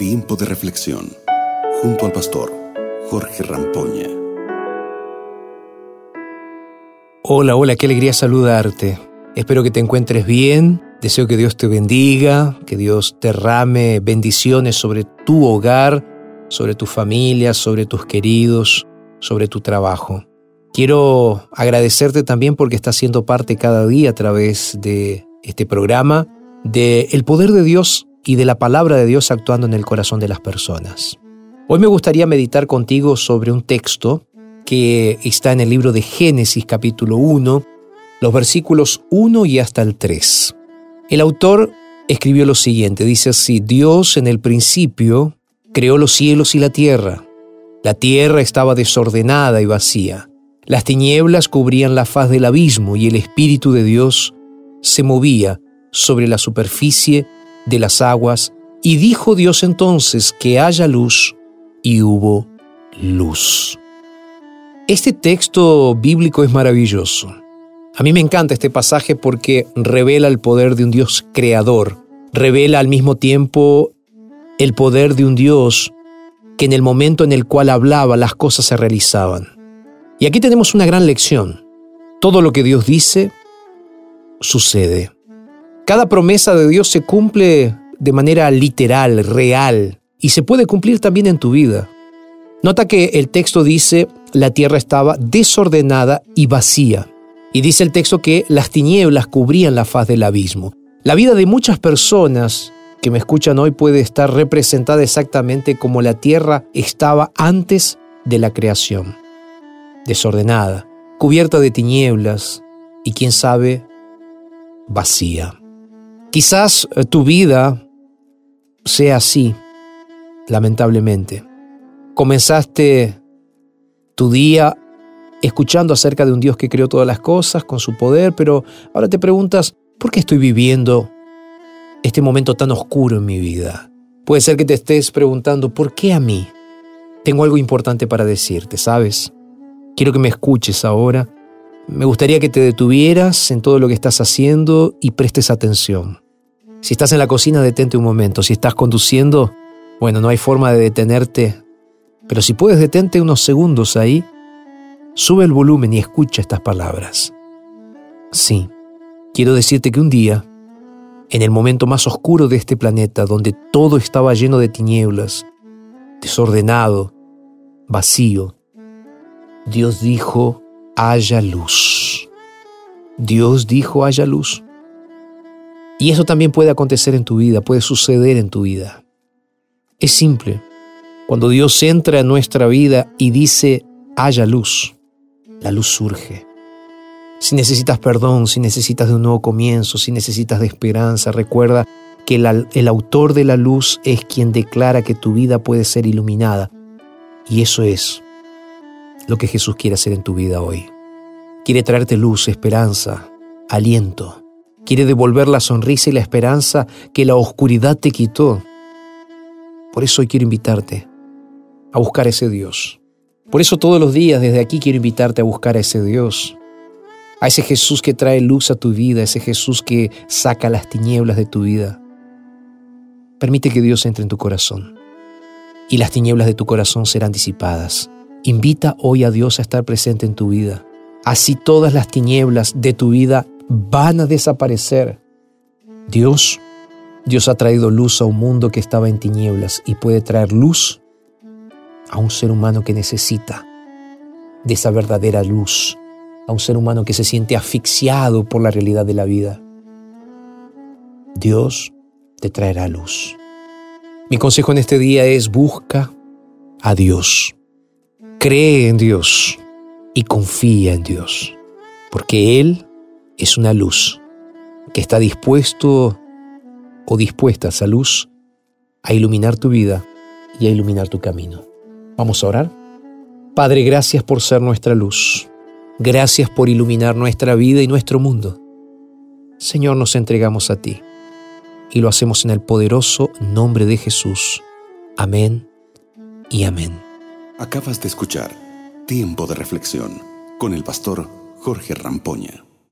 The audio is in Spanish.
Tiempo de reflexión junto al pastor Jorge Rampoña. Hola, hola, qué alegría saludarte. Espero que te encuentres bien. Deseo que Dios te bendiga, que Dios derrame bendiciones sobre tu hogar, sobre tu familia, sobre tus queridos, sobre tu trabajo. Quiero agradecerte también porque estás siendo parte cada día a través de este programa de el poder de Dios y de la palabra de Dios actuando en el corazón de las personas. Hoy me gustaría meditar contigo sobre un texto que está en el libro de Génesis capítulo 1, los versículos 1 y hasta el 3. El autor escribió lo siguiente, dice así, Dios en el principio creó los cielos y la tierra. La tierra estaba desordenada y vacía. Las tinieblas cubrían la faz del abismo y el Espíritu de Dios se movía sobre la superficie de las aguas, y dijo Dios entonces que haya luz, y hubo luz. Este texto bíblico es maravilloso. A mí me encanta este pasaje porque revela el poder de un Dios creador, revela al mismo tiempo el poder de un Dios que en el momento en el cual hablaba las cosas se realizaban. Y aquí tenemos una gran lección. Todo lo que Dios dice sucede. Cada promesa de Dios se cumple de manera literal, real, y se puede cumplir también en tu vida. Nota que el texto dice, la tierra estaba desordenada y vacía. Y dice el texto que las tinieblas cubrían la faz del abismo. La vida de muchas personas que me escuchan hoy puede estar representada exactamente como la tierra estaba antes de la creación. Desordenada, cubierta de tinieblas y quién sabe, vacía. Quizás eh, tu vida sea así, lamentablemente. Comenzaste tu día escuchando acerca de un Dios que creó todas las cosas con su poder, pero ahora te preguntas, ¿por qué estoy viviendo este momento tan oscuro en mi vida? Puede ser que te estés preguntando, ¿por qué a mí? Tengo algo importante para decirte, ¿sabes? Quiero que me escuches ahora me gustaría que te detuvieras en todo lo que estás haciendo y prestes atención. Si estás en la cocina, detente un momento. Si estás conduciendo, bueno, no hay forma de detenerte, pero si puedes, detente unos segundos ahí, sube el volumen y escucha estas palabras. Sí, quiero decirte que un día, en el momento más oscuro de este planeta, donde todo estaba lleno de tinieblas, desordenado, vacío, Dios dijo, haya luz. Dios dijo haya luz. Y eso también puede acontecer en tu vida, puede suceder en tu vida. Es simple. Cuando Dios entra en nuestra vida y dice haya luz, la luz surge. Si necesitas perdón, si necesitas de un nuevo comienzo, si necesitas de esperanza, recuerda que el, el autor de la luz es quien declara que tu vida puede ser iluminada. Y eso es lo que Jesús quiere hacer en tu vida hoy. Quiere traerte luz, esperanza, aliento. Quiere devolver la sonrisa y la esperanza que la oscuridad te quitó. Por eso hoy quiero invitarte a buscar a ese Dios. Por eso todos los días desde aquí quiero invitarte a buscar a ese Dios. A ese Jesús que trae luz a tu vida, a ese Jesús que saca las tinieblas de tu vida. Permite que Dios entre en tu corazón y las tinieblas de tu corazón serán disipadas Invita hoy a Dios a estar presente en tu vida. Así todas las tinieblas de tu vida van a desaparecer. Dios, Dios ha traído luz a un mundo que estaba en tinieblas y puede traer luz a un ser humano que necesita de esa verdadera luz, a un ser humano que se siente asfixiado por la realidad de la vida. Dios te traerá luz. Mi consejo en este día es busca a Dios. Cree en Dios y confía en Dios, porque Él es una luz que está dispuesto o dispuesta esa luz a iluminar tu vida y a iluminar tu camino. Vamos a orar. Padre, gracias por ser nuestra luz. Gracias por iluminar nuestra vida y nuestro mundo. Señor, nos entregamos a ti y lo hacemos en el poderoso nombre de Jesús. Amén y amén. Acabas de escuchar Tiempo de Reflexión con el pastor Jorge Rampoña.